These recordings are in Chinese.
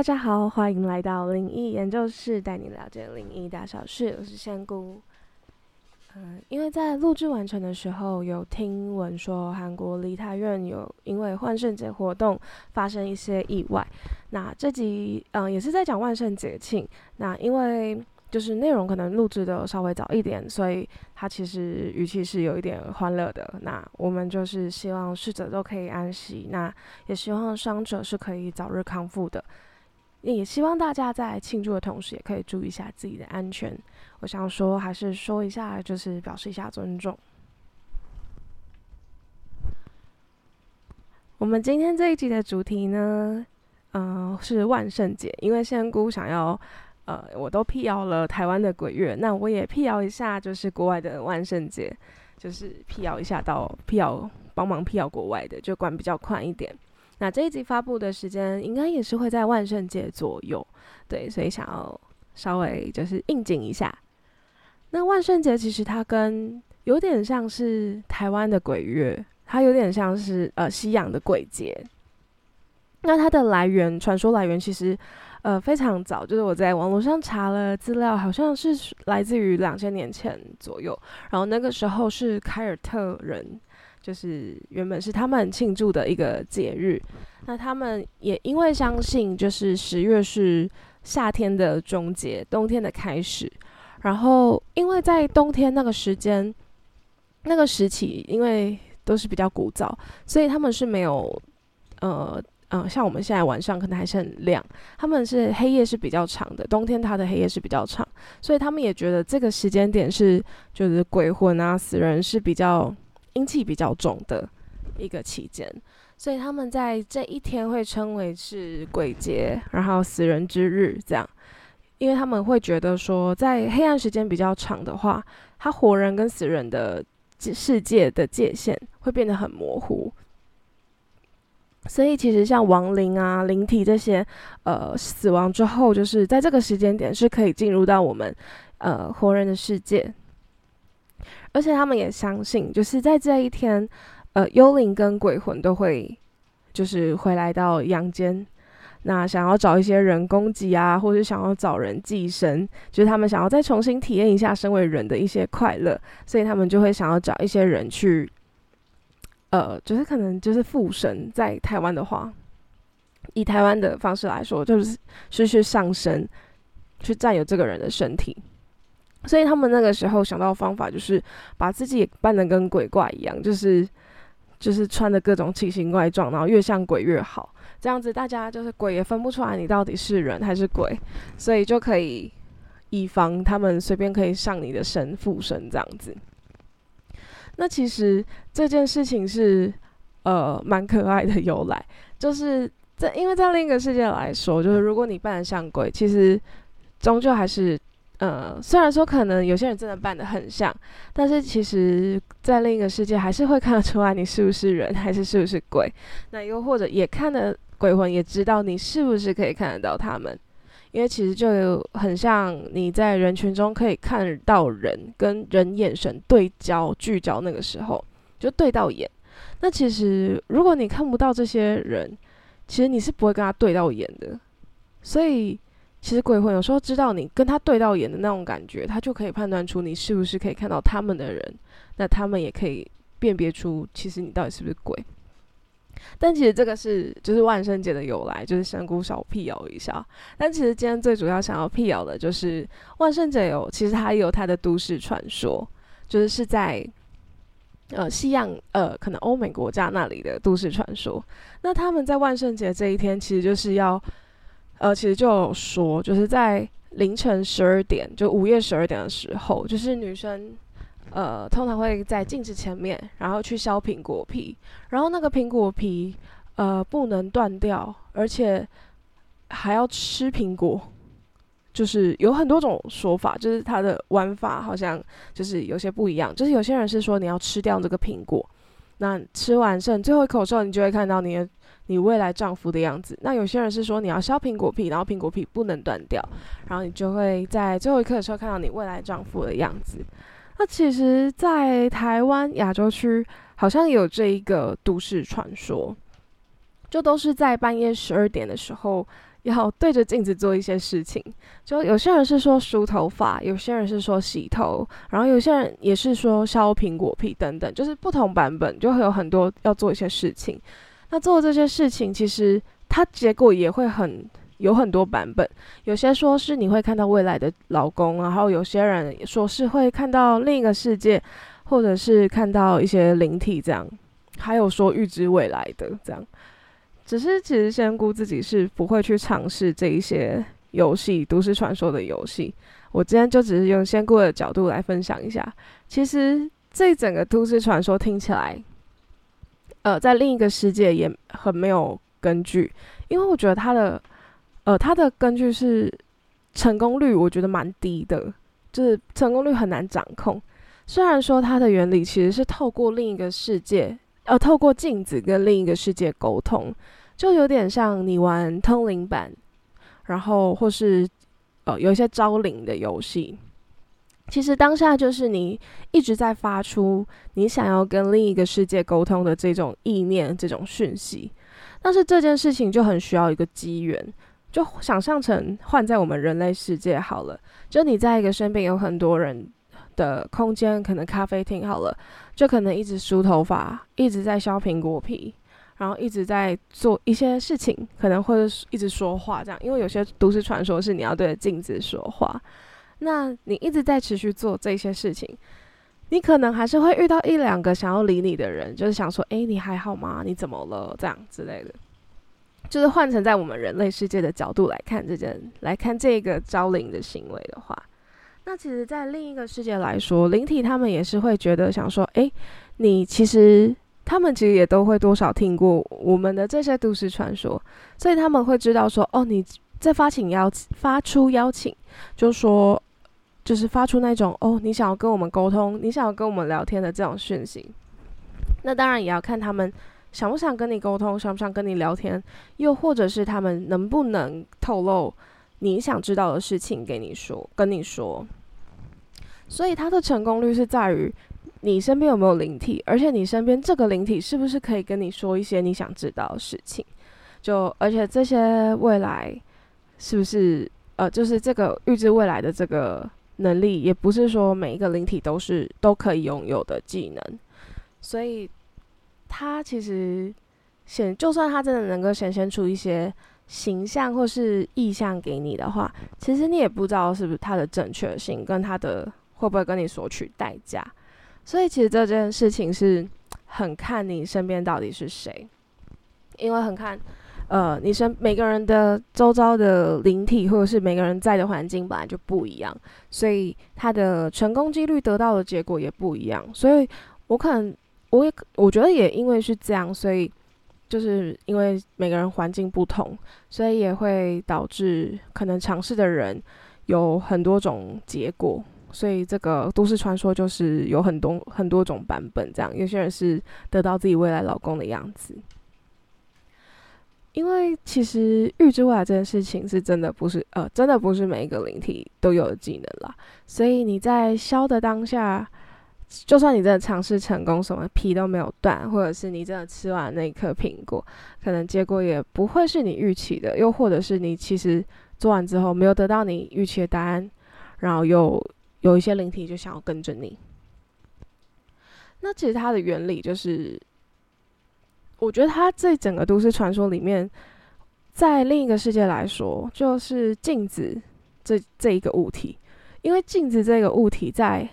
大家好，欢迎来到灵异研究室，带你了解灵异大小事。我是仙姑。嗯，因为在录制完成的时候，有听闻说韩国梨泰院有因为万圣节活动发生一些意外。那这集嗯也是在讲万圣节庆。那因为就是内容可能录制的稍微早一点，所以它其实语气是有一点欢乐的。那我们就是希望逝者都可以安息，那也希望伤者是可以早日康复的。也希望大家在庆祝的同时，也可以注意一下自己的安全。我想说，还是说一下，就是表示一下尊重。我们今天这一集的主题呢，嗯，是万圣节。因为仙姑想要，呃，我都辟谣了台湾的鬼月，那我也辟谣一下，就是国外的万圣节，就是辟谣一下到辟谣，帮忙辟谣国外的，就管比较宽一点。那这一集发布的时间应该也是会在万圣节左右，对，所以想要稍微就是应景一下。那万圣节其实它跟有点像是台湾的鬼月，它有点像是呃西洋的鬼节。那它的来源，传说来源其实呃非常早，就是我在网络上查了资料，好像是来自于两千年前左右，然后那个时候是凯尔特人。就是原本是他们庆祝的一个节日，那他们也因为相信，就是十月是夏天的终结，冬天的开始。然后因为在冬天那个时间，那个时期，因为都是比较古早，所以他们是没有，呃呃，像我们现在晚上可能还是很亮，他们是黑夜是比较长的，冬天它的黑夜是比较长，所以他们也觉得这个时间点是就是鬼魂啊死人是比较。阴气比较重的一个期间，所以他们在这一天会称为是鬼节，然后死人之日这样，因为他们会觉得说，在黑暗时间比较长的话，他活人跟死人的世界的界限会变得很模糊，所以其实像亡灵啊、灵体这些，呃，死亡之后，就是在这个时间点是可以进入到我们呃活人的世界。而且他们也相信，就是在这一天，呃，幽灵跟鬼魂都会，就是回来到阳间，那想要找一些人攻击啊，或者想要找人寄生，就是他们想要再重新体验一下身为人的一些快乐，所以他们就会想要找一些人去，呃，就是可能就是附身，在台湾的话，以台湾的方式来说，就是是去上身，去占有这个人的身体。所以他们那个时候想到的方法，就是把自己扮得跟鬼怪一样，就是就是穿的各种奇形怪状，然后越像鬼越好，这样子大家就是鬼也分不出来你到底是人还是鬼，所以就可以以防他们随便可以上你的身附身这样子。那其实这件事情是呃蛮可爱的由来，就是在因为在另一个世界来说，就是如果你扮得像鬼，其实终究还是。呃，虽然说可能有些人真的扮的很像，但是其实，在另一个世界还是会看得出来你是不是人，还是是不是鬼。那又或者也看的鬼魂也知道你是不是可以看得到他们，因为其实就有很像你在人群中可以看到人跟人眼神对焦聚焦那个时候就对到眼。那其实如果你看不到这些人，其实你是不会跟他对到眼的，所以。其实鬼魂有时候知道你跟他对到眼的那种感觉，他就可以判断出你是不是可以看到他们的人，那他们也可以辨别出其实你到底是不是鬼。但其实这个是就是万圣节的由来，就是香菇小辟谣一下。但其实今天最主要想要辟谣的就是万圣节有其实它有它的都市传说，就是是在呃西洋呃可能欧美国家那里的都市传说。那他们在万圣节这一天其实就是要。呃，其实就有说，就是在凌晨十二点，就午夜十二点的时候，就是女生，呃，通常会在镜子前面，然后去削苹果皮，然后那个苹果皮，呃，不能断掉，而且还要吃苹果，就是有很多种说法，就是它的玩法好像就是有些不一样，就是有些人是说你要吃掉这个苹果，那吃完剩最后一口时候，你就会看到你的。你未来丈夫的样子。那有些人是说你要削苹果皮，然后苹果皮不能断掉，然后你就会在最后一刻的时候看到你未来丈夫的样子。那其实，在台湾亚洲区好像有这一个都市传说，就都是在半夜十二点的时候要对着镜子做一些事情。就有些人是说梳头发，有些人是说洗头，然后有些人也是说削苹果皮等等，就是不同版本就会有很多要做一些事情。那做这些事情，其实它结果也会很有很多版本。有些说是你会看到未来的老公，然后有些人说是会看到另一个世界，或者是看到一些灵体这样，还有说预知未来的这样。只是其实仙姑自己是不会去尝试这一些游戏，都市传说的游戏。我今天就只是用仙姑的角度来分享一下。其实这整个都市传说听起来，呃，在另一个世界也很没有根据，因为我觉得它的，呃，它的根据是成功率，我觉得蛮低的，就是成功率很难掌控。虽然说它的原理其实是透过另一个世界，呃，透过镜子跟另一个世界沟通。就有点像你玩通灵版，然后或是呃有一些招灵的游戏，其实当下就是你一直在发出你想要跟另一个世界沟通的这种意念、这种讯息。但是这件事情就很需要一个机缘，就想象成换在我们人类世界好了，就你在一个身边有很多人的空间，可能咖啡厅好了，就可能一直梳头发，一直在削苹果皮。然后一直在做一些事情，可能会一直说话这样，因为有些都市传说是你要对着镜子说话。那你一直在持续做这些事情，你可能还是会遇到一两个想要理你的人，就是想说：“哎，你还好吗？你怎么了？”这样之类的。就是换成在我们人类世界的角度来看这件，来看这个招灵的行为的话，那其实，在另一个世界来说，灵体他们也是会觉得想说：“哎，你其实。”他们其实也都会多少听过我们的这些都市传说，所以他们会知道说，哦，你在发请邀请发出邀请，就说就是发出那种哦，你想要跟我们沟通，你想要跟我们聊天的这种讯息。那当然也要看他们想不想跟你沟通，想不想跟你聊天，又或者是他们能不能透露你想知道的事情给你说，跟你说。所以它的成功率是在于。你身边有没有灵体？而且你身边这个灵体是不是可以跟你说一些你想知道的事情？就而且这些未来是不是呃，就是这个预知未来的这个能力，也不是说每一个灵体都是都可以拥有的技能。所以它其实显，就算它真的能够显现出一些形象或是意象给你的话，其实你也不知道是不是它的正确性，跟它的会不会跟你索取代价。所以其实这件事情是很看你身边到底是谁，因为很看，呃，你身每个人的周遭的灵体或者是每个人在的环境本来就不一样，所以他的成功几率得到的结果也不一样。所以我可能我也我觉得也因为是这样，所以就是因为每个人环境不同，所以也会导致可能尝试的人有很多种结果。所以这个都市传说就是有很多很多种版本，这样有些人是得到自己未来老公的样子。因为其实预知未来这件事情是真的不是呃，真的不是每一个灵体都有的技能啦。所以你在消的当下，就算你真的尝试成功，什么皮都没有断，或者是你真的吃完那一颗苹果，可能结果也不会是你预期的。又或者是你其实做完之后没有得到你预期的答案，然后又。有一些灵体就想要跟着你，那其实它的原理就是，我觉得它这整个都市传说里面，在另一个世界来说，就是镜子这这一个物体，因为镜子这个物体在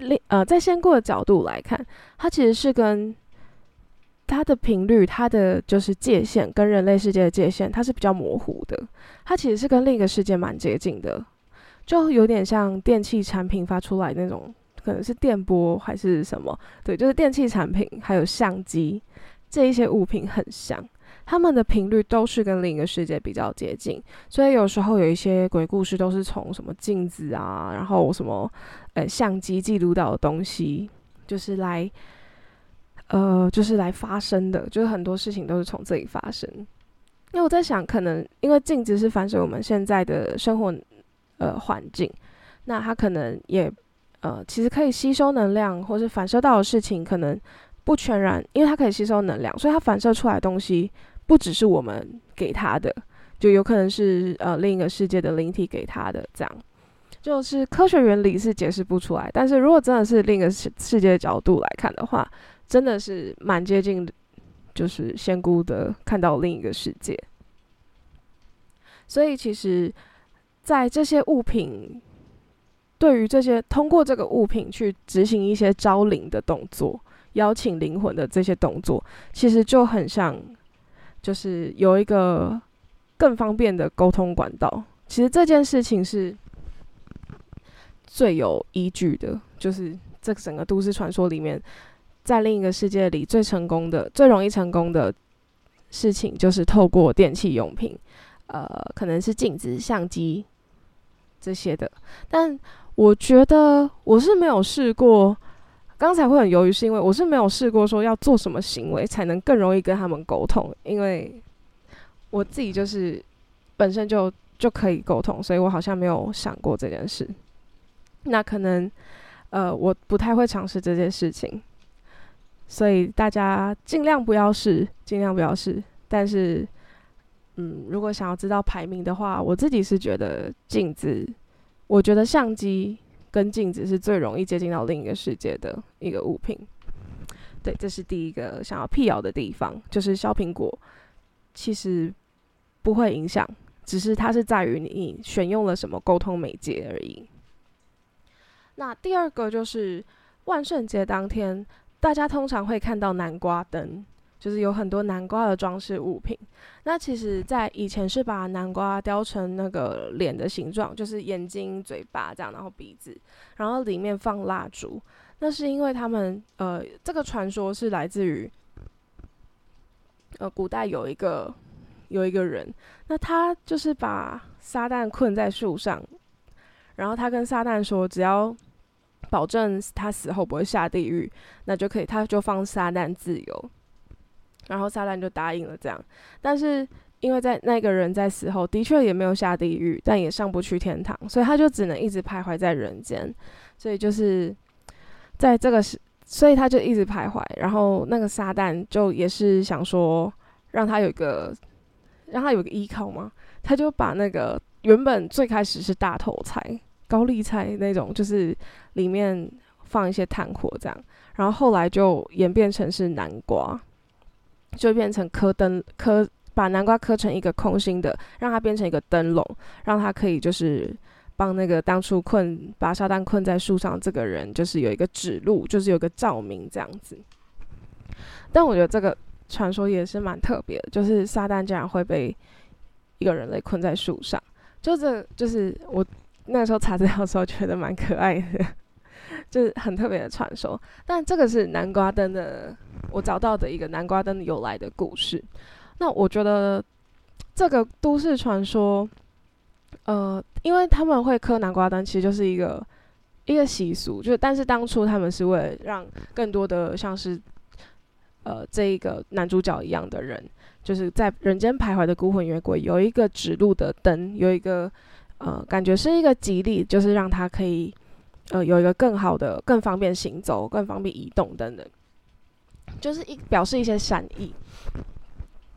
另呃在仙姑的角度来看，它其实是跟它的频率、它的就是界限跟人类世界的界限，它是比较模糊的，它其实是跟另一个世界蛮接近的。就有点像电器产品发出来那种，可能是电波还是什么？对，就是电器产品还有相机这一些物品很像，它们的频率都是跟另一个世界比较接近，所以有时候有一些鬼故事都是从什么镜子啊，然后什么呃相机记录到的东西，就是来呃就是来发生的，就是很多事情都是从这里发生。因为我在想，可能因为镜子是反射我们现在的生活。呃，环境，那它可能也，呃，其实可以吸收能量，或是反射到的事情，可能不全然，因为它可以吸收能量，所以它反射出来的东西不只是我们给它的，就有可能是呃另一个世界的灵体给他的，这样就是科学原理是解释不出来。但是如果真的是另一个世世界角度来看的话，真的是蛮接近，就是仙姑的看到另一个世界。所以其实，在这些物品。对于这些通过这个物品去执行一些招灵的动作、邀请灵魂的这些动作，其实就很像，就是有一个更方便的沟通管道。其实这件事情是最有依据的，就是这整个都市传说里面，在另一个世界里最成功的、最容易成功的事情，就是透过电器用品，呃，可能是镜子、相机这些的，但。我觉得我是没有试过，刚才会很犹豫，是因为我是没有试过说要做什么行为才能更容易跟他们沟通，因为我自己就是本身就就可以沟通，所以我好像没有想过这件事。那可能呃我不太会尝试这件事情，所以大家尽量不要试，尽量不要试。但是嗯，如果想要知道排名的话，我自己是觉得镜子。我觉得相机跟镜子是最容易接近到另一个世界的一个物品。对，这是第一个想要辟谣的地方，就是削苹果其实不会影响，只是它是在于你选用了什么沟通媒介而已。那第二个就是万圣节当天，大家通常会看到南瓜灯。就是有很多南瓜的装饰物品，那其实，在以前是把南瓜雕成那个脸的形状，就是眼睛、嘴巴这样，然后鼻子，然后里面放蜡烛。那是因为他们，呃，这个传说是来自于，呃，古代有一个有一个人，那他就是把撒旦困在树上，然后他跟撒旦说，只要保证他死后不会下地狱，那就可以，他就放撒旦自由。然后撒旦就答应了这样，但是因为在那个人在死后的确也没有下地狱，但也上不去天堂，所以他就只能一直徘徊在人间。所以就是在这个时，所以他就一直徘徊。然后那个撒旦就也是想说，让他有一个让他有个依靠嘛，他就把那个原本最开始是大头菜、高丽菜那种，就是里面放一些炭火这样，然后后来就演变成是南瓜。就变成磕灯磕，把南瓜刻成一个空心的，让它变成一个灯笼，让它可以就是帮那个当初困把沙旦困在树上这个人，就是有一个指路，就是有个照明这样子。但我觉得这个传说也是蛮特别的，就是撒旦竟然会被一个人类困在树上，就这就是我那时候查资料的时候觉得蛮可爱的。是很特别的传说，但这个是南瓜灯的，我找到的一个南瓜灯由来的故事。那我觉得这个都市传说，呃，因为他们会磕南瓜灯，其实就是一个一个习俗。就但是当初他们是为了让更多的像是呃这一个男主角一样的人，就是在人间徘徊的孤魂野鬼，有一个指路的灯，有一个呃感觉是一个吉利，就是让他可以。呃，有一个更好的、更方便行走、更方便移动等等，就是一表示一些善意。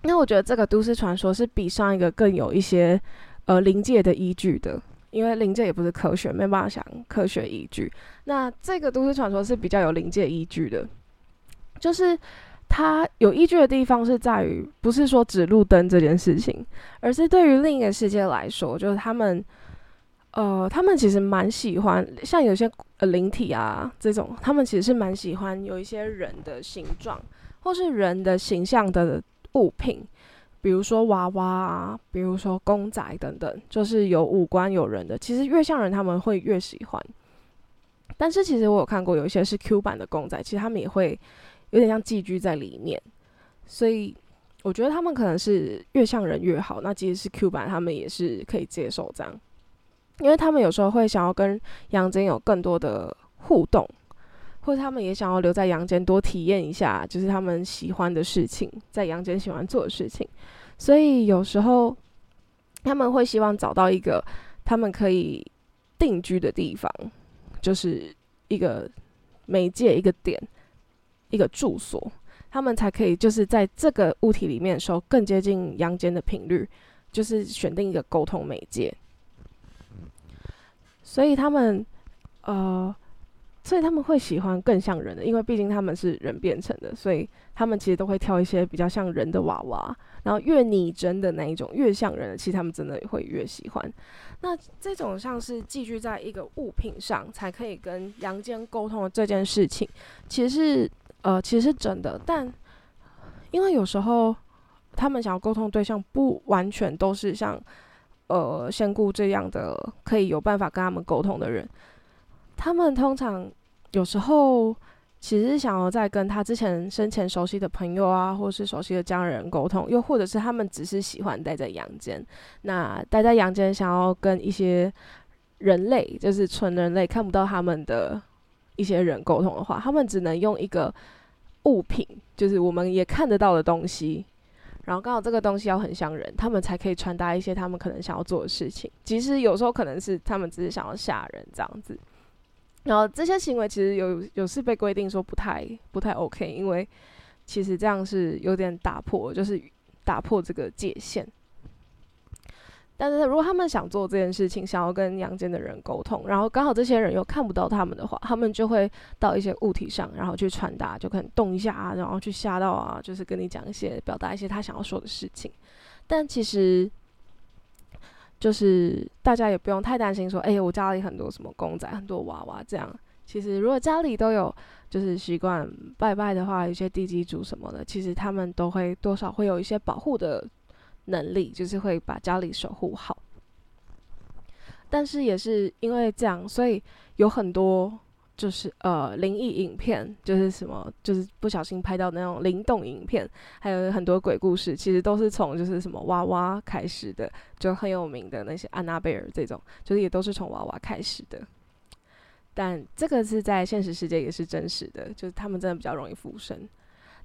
那我觉得这个都市传说是比上一个更有一些呃临界的依据的，因为临界也不是科学，没办法想科学依据。那这个都市传说是比较有临界依据的，就是它有依据的地方是在于，不是说指路灯这件事情，而是对于另一个世界来说，就是他们。呃，他们其实蛮喜欢，像有些呃灵体啊这种，他们其实是蛮喜欢有一些人的形状或是人的形象的物品，比如说娃娃啊，比如说公仔等等，就是有五官有人的，其实越像人他们会越喜欢。但是其实我有看过有一些是 Q 版的公仔，其实他们也会有点像寄居在里面，所以我觉得他们可能是越像人越好。那即使是 Q 版，他们也是可以接受这样。因为他们有时候会想要跟阳间有更多的互动，或者他们也想要留在阳间多体验一下，就是他们喜欢的事情，在阳间喜欢做的事情。所以有时候他们会希望找到一个他们可以定居的地方，就是一个媒介、一个点、一个住所，他们才可以就是在这个物体里面的时候更接近阳间的频率。就是选定一个沟通媒介，所以他们呃。所以他们会喜欢更像人的，因为毕竟他们是人变成的，所以他们其实都会挑一些比较像人的娃娃。然后越拟真的那一种，越像人的，其实他们真的会越喜欢。那这种像是寄居在一个物品上才可以跟阳间沟通的这件事情，其实是呃其实是真的。但因为有时候他们想要沟通对象不完全都是像呃仙姑这样的可以有办法跟他们沟通的人。他们通常有时候其实想要再跟他之前生前熟悉的朋友啊，或是熟悉的家人沟通，又或者是他们只是喜欢待在阳间。那待在阳间，想要跟一些人类，就是纯人类看不到他们的一些人沟通的话，他们只能用一个物品，就是我们也看得到的东西。然后刚好这个东西要很像人，他们才可以传达一些他们可能想要做的事情。即使有时候可能是他们只是想要吓人这样子。然后这些行为其实有有是被规定说不太不太 OK，因为其实这样是有点打破，就是打破这个界限。但是如果他们想做这件事情，想要跟阳间的人沟通，然后刚好这些人又看不到他们的话，他们就会到一些物体上，然后去传达，就可能动一下啊，然后去吓到啊，就是跟你讲一些表达一些他想要说的事情。但其实。就是大家也不用太担心，说，哎，我家里很多什么公仔，很多娃娃这样。其实如果家里都有就是习惯拜拜的话，有些地基主什么的，其实他们都会多少会有一些保护的能力，就是会把家里守护好。但是也是因为这样，所以有很多。就是呃灵异影片，就是什么，就是不小心拍到那种灵动影片，还有很多鬼故事，其实都是从就是什么娃娃开始的，就很有名的那些安娜贝尔这种，就是也都是从娃娃开始的。但这个是在现实世界也是真实的，就是他们真的比较容易附身。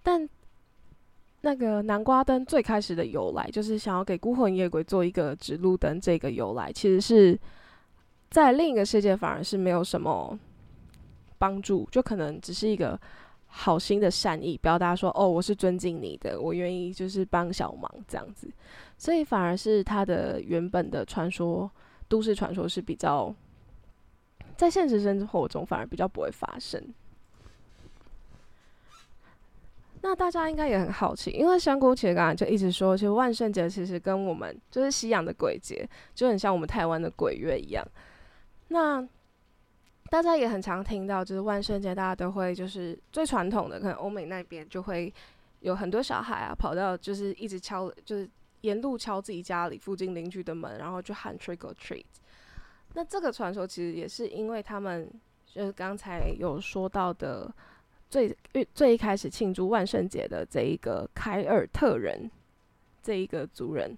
但那个南瓜灯最开始的由来，就是想要给孤魂野鬼做一个指路灯，这个由来其实是在另一个世界反而是没有什么。帮助就可能只是一个好心的善意，表达说哦，我是尊敬你的，我愿意就是帮小忙这样子，所以反而是他的原本的传说，都市传说是比较在现实生活中反而比较不会发生。那大家应该也很好奇，因为香菇其实刚才就一直说，其实万圣节其实跟我们就是西洋的鬼节就很像我们台湾的鬼月一样，那。大家也很常听到，就是万圣节，大家都会就是最传统的，可能欧美那边就会有很多小孩啊，跑到就是一直敲，就是沿路敲自己家里附近邻居的门，然后就喊 trick or treat。那这个传说其实也是因为他们就是刚才有说到的最最一开始庆祝万圣节的这一个凯尔特人这一个族人。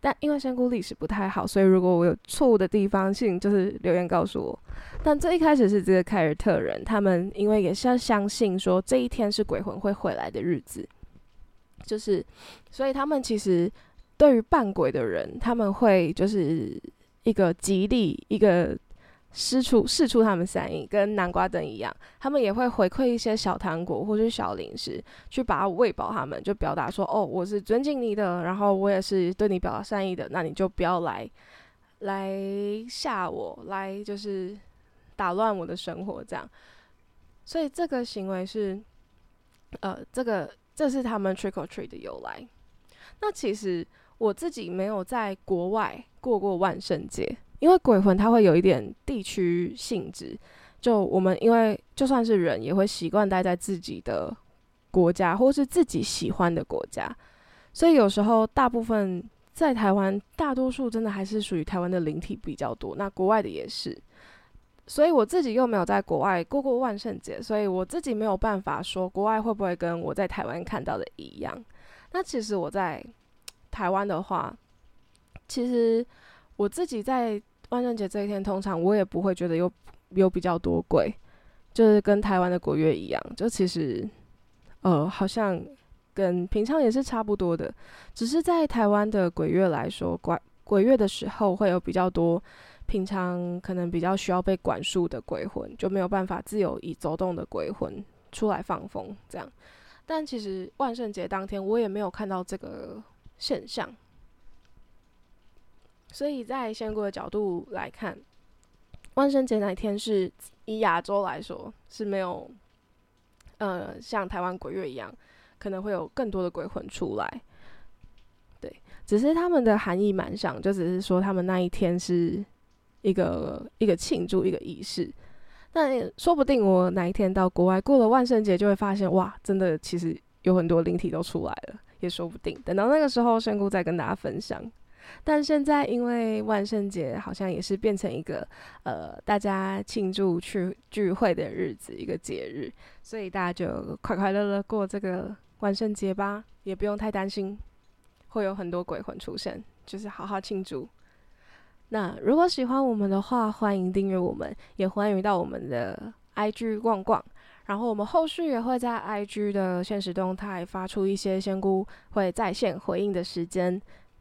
但因为香菇历史不太好，所以如果我有错误的地方，请就是留言告诉我。但最一开始是这个凯尔特人，他们因为也是要相信说这一天是鬼魂会回来的日子，就是所以他们其实对于扮鬼的人，他们会就是一个吉利一个。施出试出他们善意，跟南瓜灯一样，他们也会回馈一些小糖果或者小零食，去把它喂饱他们，就表达说：“哦，我是尊敬你的，然后我也是对你表达善意的，那你就不要来来吓我，来就是打乱我的生活这样。”所以这个行为是，呃，这个这是他们 trick or treat 的由来。那其实我自己没有在国外过过万圣节。因为鬼魂它会有一点地区性质，就我们因为就算是人也会习惯待在自己的国家或是自己喜欢的国家，所以有时候大部分在台湾，大多数真的还是属于台湾的灵体比较多。那国外的也是，所以我自己又没有在国外过过万圣节，所以我自己没有办法说国外会不会跟我在台湾看到的一样。那其实我在台湾的话，其实。我自己在万圣节这一天，通常我也不会觉得有有比较多鬼，就是跟台湾的鬼月一样，就其实，呃，好像跟平常也是差不多的，只是在台湾的鬼月来说，鬼鬼月的时候会有比较多平常可能比较需要被管束的鬼魂，就没有办法自由以走动的鬼魂出来放风这样。但其实万圣节当天，我也没有看到这个现象。所以在仙姑的角度来看，万圣节那一天是以亚洲来说是没有，呃，像台湾鬼月一样，可能会有更多的鬼魂出来。对，只是他们的含义蛮像，就只是说他们那一天是一个一个庆祝一个仪式。那说不定我哪一天到国外过了万圣节，就会发现哇，真的其实有很多灵体都出来了，也说不定。等到那个时候，仙姑再跟大家分享。但现在因为万圣节好像也是变成一个呃大家庆祝去聚会的日子，一个节日，所以大家就快快乐乐过这个万圣节吧，也不用太担心会有很多鬼魂出现，就是好好庆祝。那如果喜欢我们的话，欢迎订阅我们，也欢迎到我们的 IG 逛逛。然后我们后续也会在 IG 的现实动态发出一些仙姑会在线回应的时间，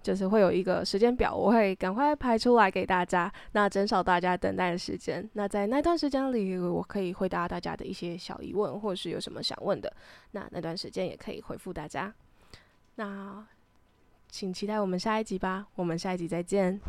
就是会有一个时间表，我会赶快排出来给大家，那减少大家等待的时间。那在那段时间里，我可以回答大家的一些小疑问，或是有什么想问的，那那段时间也可以回复大家。那请期待我们下一集吧，我们下一集再见。